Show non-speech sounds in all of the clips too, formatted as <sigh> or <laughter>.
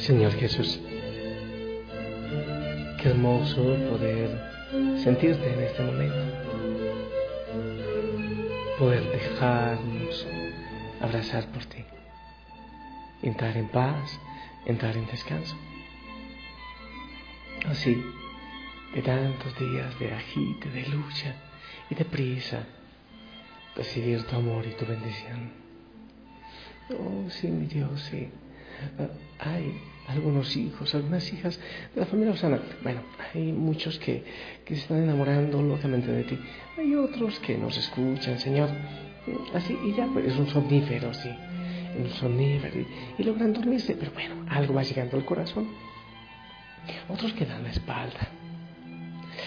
Señor Jesús, qué hermoso poder sentirte en este momento, poder dejarnos abrazar por ti, entrar en paz, entrar en descanso. Así, de tantos días de agite, de lucha y de prisa, recibir tu amor y tu bendición. Oh, sí, mi Dios, sí. Hay algunos hijos, algunas hijas de la familia Osana. Bueno, hay muchos que, que se están enamorando locamente de ti. Hay otros que nos escuchan, Señor. Así, y ya pues, es un somnífero, sí. Un somnífero. Y, y logran dormirse, pero bueno, algo va llegando al corazón. Otros que dan la espalda.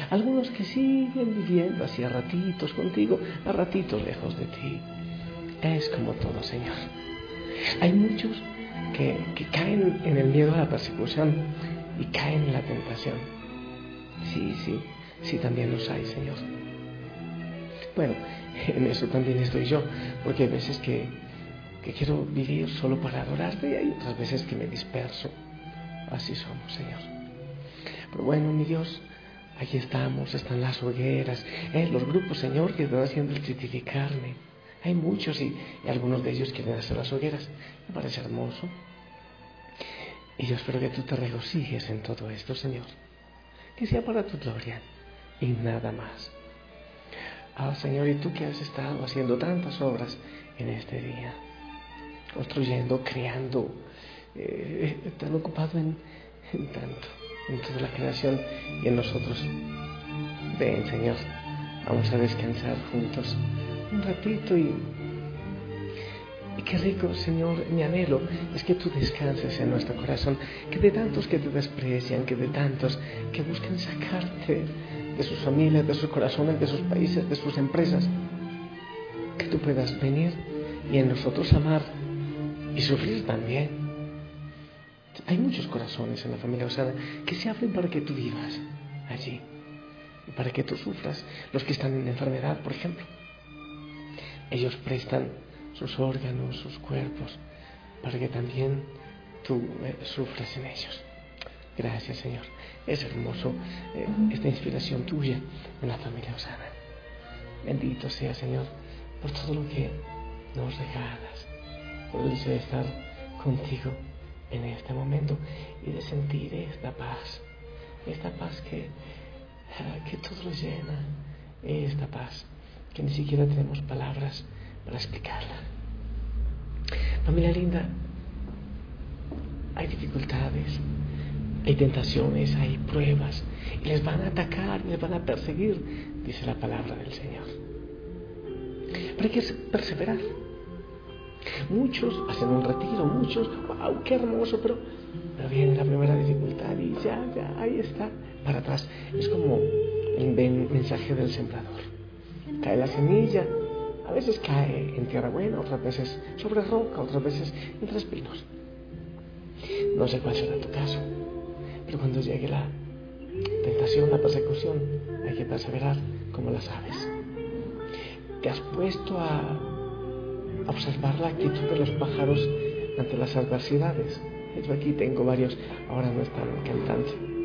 Algunos que siguen viviendo así a ratitos contigo, a ratitos lejos de ti. Es como todo, Señor. Hay muchos que, caen en el miedo a la persecución y caen en la tentación. Sí, sí, sí, también los hay, Señor. Bueno, <laughs> en eso también estoy yo, porque hay veces que, que quiero vivir solo para adorarte y hay otras veces que me disperso. Así somos, Señor. Pero bueno, mi Dios, aquí estamos, están las hogueras, eh, los grupos, Señor, que están haciendo el criticarme. Hay muchos y, algunos de ellos quieren hacer las hogueras. Me parece hermoso. Y yo espero que tú te regocijes en todo esto, Señor. Que sea para tu gloria y nada más. Ah, Señor, y tú que has estado haciendo tantas obras en este día, construyendo, creando, eh, tan ocupado en, en tanto, en toda la creación y en nosotros. Ven, Señor, vamos a descansar juntos un ratito y, y qué rico, Señor, mi anhelo es que tú descanses en nuestro corazón, que de tantos que te desprecian, que de tantos que buscan sacarte de sus familias, de sus corazones, de sus países, de sus empresas, que tú puedas venir y en nosotros amar y sufrir también. Hay muchos corazones en la familia Osana que se abren para que tú vivas allí y para que tú sufras, los que están en enfermedad, por ejemplo. Ellos prestan sus órganos, sus cuerpos, para que también tú eh, sufras en ellos. Gracias, Señor. Es hermoso eh, esta inspiración tuya en la familia Osana. Bendito sea, Señor, por todo lo que nos regalas, por el deseo de estar contigo en este momento y de sentir esta paz, esta paz que, que todo lo llena, esta paz que ni siquiera tenemos palabras para explicarla. Familia linda, hay dificultades, hay tentaciones, hay pruebas, y les van a atacar, les van a perseguir, dice la palabra del Señor. Pero hay que perseverar. Muchos hacen un retiro, muchos, wow, qué hermoso, pero, pero viene la primera dificultad y ya, ya, ahí está, para atrás. Es como el mensaje del sembrador. Cae la semilla, a veces cae en tierra buena, otras veces sobre roca, otras veces entre espinos. No sé cuál será tu caso, pero cuando llegue la tentación, la persecución, hay que perseverar como las aves. ¿Te has puesto a observar la actitud de los pájaros ante las adversidades? Yo aquí tengo varios, ahora no están cantando.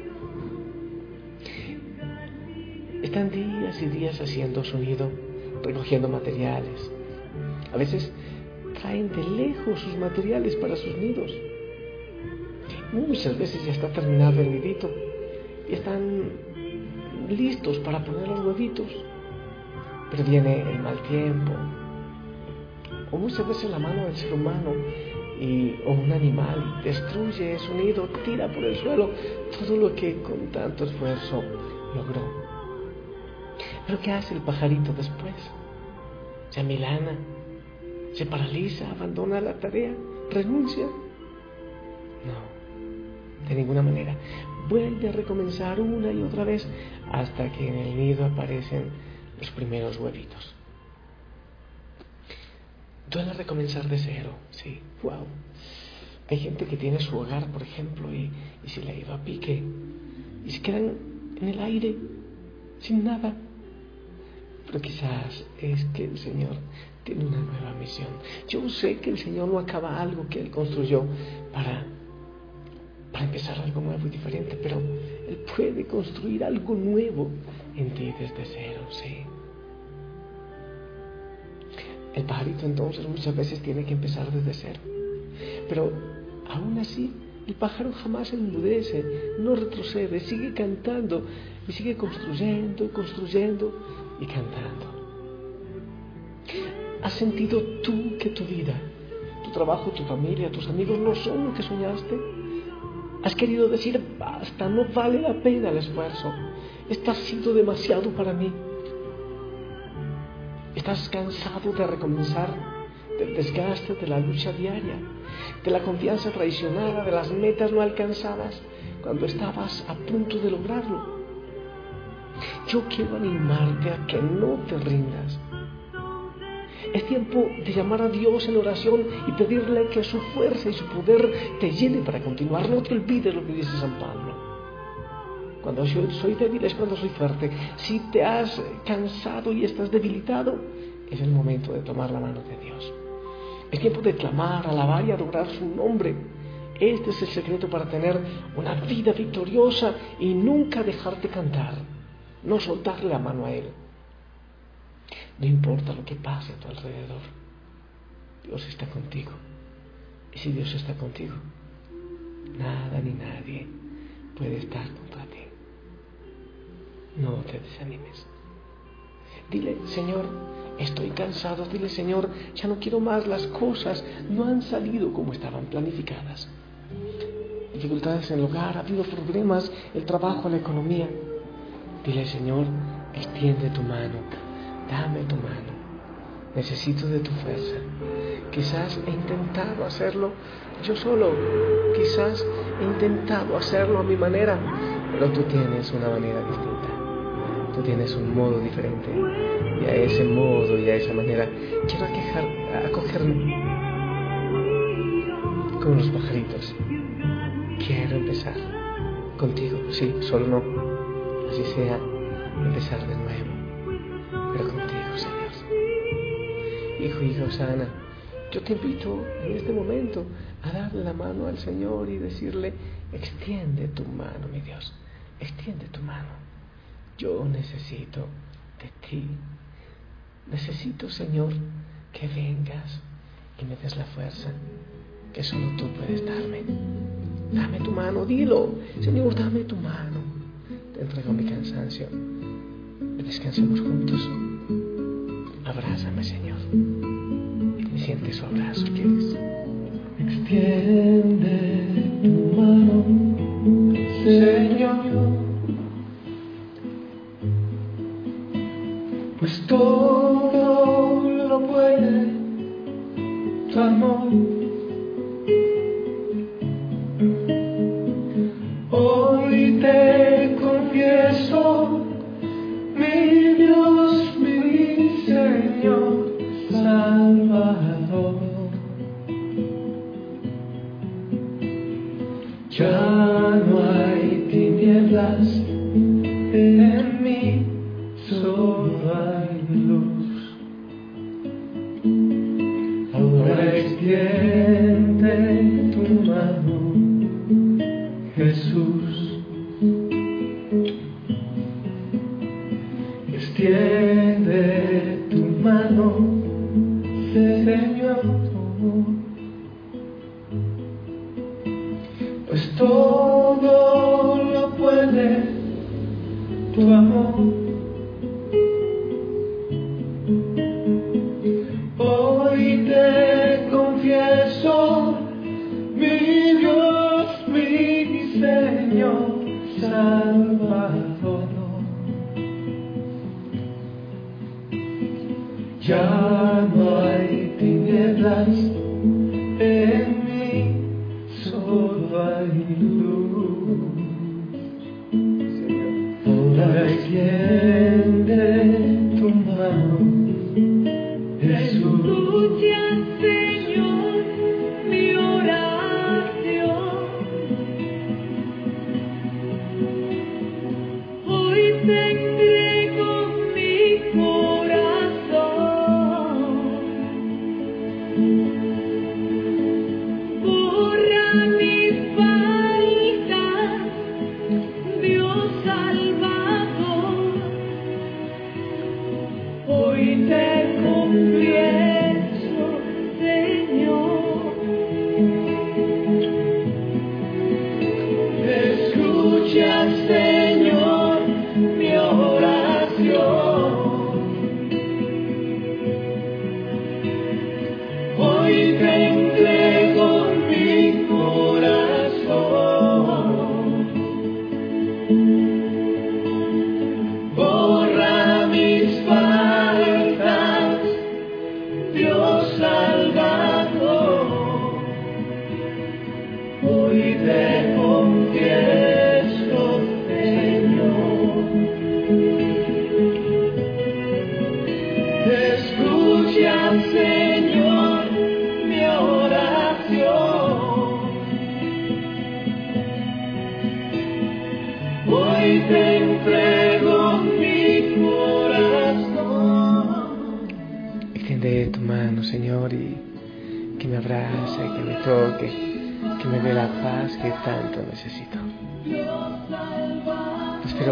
Están días y días haciendo sonido recogiendo materiales. A veces traen de lejos sus materiales para sus nidos. Muchas veces ya está terminado el nidito y están listos para poner los huevitos. Pero viene el mal tiempo, o muchas veces la mano del ser humano o un animal destruye su nido, tira por el suelo todo lo que con tanto esfuerzo logró. Pero ¿qué hace el pajarito después? Se amilana, se paraliza, abandona la tarea, renuncia. No, de ninguna manera. Vuelve a recomenzar una y otra vez hasta que en el nido aparecen los primeros huevitos. Duele recomenzar de cero, sí, wow. Hay gente que tiene su hogar, por ejemplo, y, y se le ha ido a pique, y se quedan en el aire, sin nada. Pero quizás es que el Señor tiene una nueva misión. Yo sé que el Señor no acaba algo que Él construyó para, para empezar algo nuevo y diferente, pero Él puede construir algo nuevo en ti desde cero, sí. El pajarito entonces muchas veces tiene que empezar desde cero. Pero aún así, el pájaro jamás enmudece, no retrocede, sigue cantando y sigue construyendo construyendo y cantando. ¿Has sentido tú que tu vida, tu trabajo, tu familia, tus amigos no son lo que soñaste? ¿Has querido decir, basta, no vale la pena el esfuerzo? Esto ha sido demasiado para mí. Estás cansado de recomenzar, del desgaste de la lucha diaria, de la confianza traicionada, de las metas no alcanzadas cuando estabas a punto de lograrlo. Yo quiero animarte a que no te rindas. Es tiempo de llamar a Dios en oración y pedirle que su fuerza y su poder te llene para continuar. No te olvides lo que dice San Pablo. Cuando soy débil es cuando soy fuerte. Si te has cansado y estás debilitado, es el momento de tomar la mano de Dios. Es tiempo de clamar, alabar y adorar su nombre. Este es el secreto para tener una vida victoriosa y nunca dejarte cantar. No soltarle la mano a Él. No importa lo que pase a tu alrededor. Dios está contigo. Y si Dios está contigo, nada ni nadie puede estar contra ti. No te desanimes. Dile, Señor, estoy cansado. Dile, Señor, ya no quiero más. Las cosas no han salido como estaban planificadas. Dificultades en el hogar, ha habido problemas, el trabajo, la economía. Dile, Señor, extiende tu mano, dame tu mano. Necesito de tu fuerza. Quizás he intentado hacerlo yo solo, quizás he intentado hacerlo a mi manera, pero tú tienes una manera distinta tú tienes un modo diferente y a ese modo y a esa manera quiero acogerme como los pajaritos. Quiero empezar contigo, sí, solo no, así sea, empezar de nuevo, pero contigo, Señor. Hijo, hija sana, yo te invito en este momento a darle la mano al Señor y decirle, extiende tu mano, mi Dios, extiende tu mano yo necesito de ti. Necesito, Señor, que vengas y me des la fuerza que solo tú puedes darme. Dame tu mano, dilo. Señor, dame tu mano. Te entrego mi cansancio. Descansemos juntos. Abrázame, Señor. Y siente su abrazo, ¿quieres? Extiende tu mano, Señor. pues todo lo puede tu amor. Ahora love.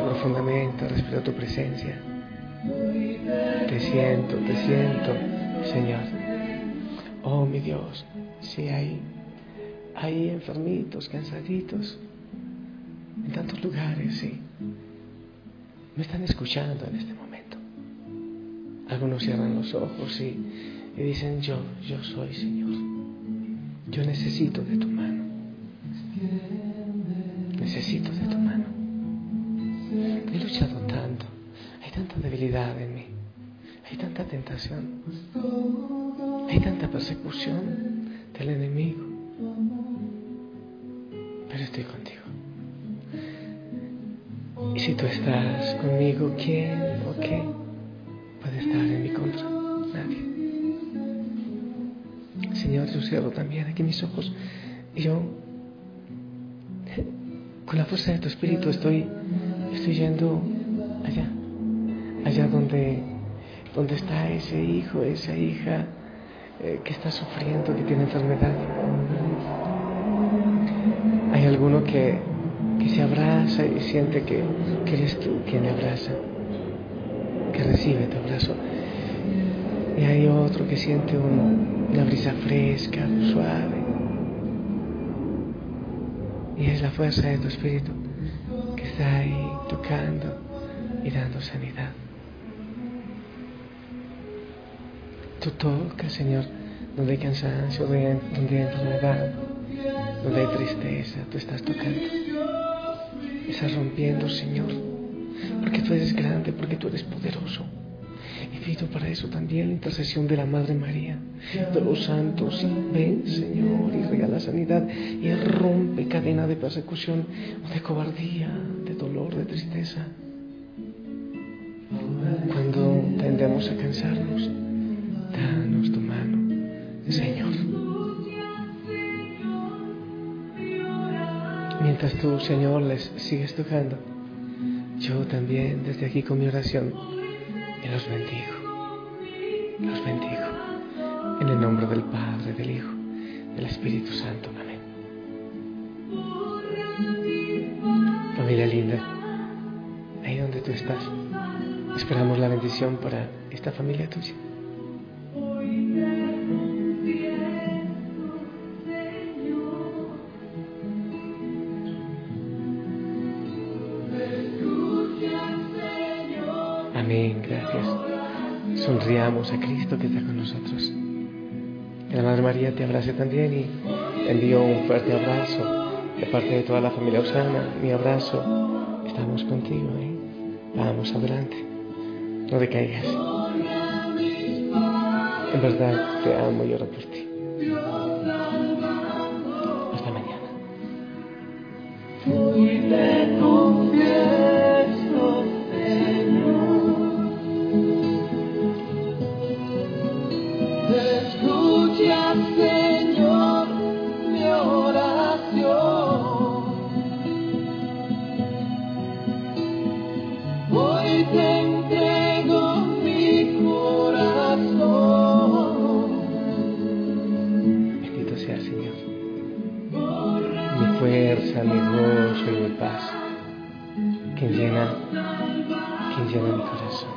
Profundamente, respiro tu presencia. Te siento, te siento, Señor. Oh, mi Dios, si hay, hay enfermitos, cansaditos, en tantos lugares, sí. Me están escuchando en este momento. Algunos cierran los ojos y, y dicen, yo, yo soy Señor. Yo necesito de tu debilidad en mí. Hay tanta tentación. Hay tanta persecución del enemigo. Pero estoy contigo. Y si tú estás conmigo, ¿quién o qué puede estar en mi contra? Nadie. Señor, yo cierro también aquí mis ojos y yo, con la fuerza de tu espíritu, estoy, estoy yendo donde, donde está ese hijo, esa hija eh, que está sufriendo, que tiene enfermedad. Hay alguno que, que se abraza y siente que, que eres tú quien abraza, que recibe tu abrazo. Y hay otro que siente un- una brisa fresca, suave. Y es la fuerza de tu espíritu que está ahí tocando y dando sanidad. Tú tocas, Señor, donde hay cansancio, donde hay, enfermedad, donde hay tristeza, tú estás tocando. Estás rompiendo, Señor, porque tú eres grande, porque tú eres poderoso. Y pido para eso también la intercesión de la Madre María, de los santos. Ven, Señor, y regala sanidad y rompe cadena de persecución, de cobardía, de dolor, de tristeza. Cuando tendemos a cansarnos, danos tu mano, Señor. Mientras tú, Señor, les sigues tocando, yo también desde aquí con mi oración y los bendigo. Los bendigo. En el nombre del Padre, del Hijo, del Espíritu Santo. Amén. Familia linda, ahí donde tú estás, esperamos la bendición para esta familia tuya. Gracias. Sonriamos a Cristo que está con nosotros. Que la Madre María te abrace también y envío un fuerte abrazo de parte de toda la familia Osana. Mi abrazo. Estamos contigo, ¿eh? Vamos adelante. No decaigas. En verdad te amo y oro por ti. Quien llena mi corazón.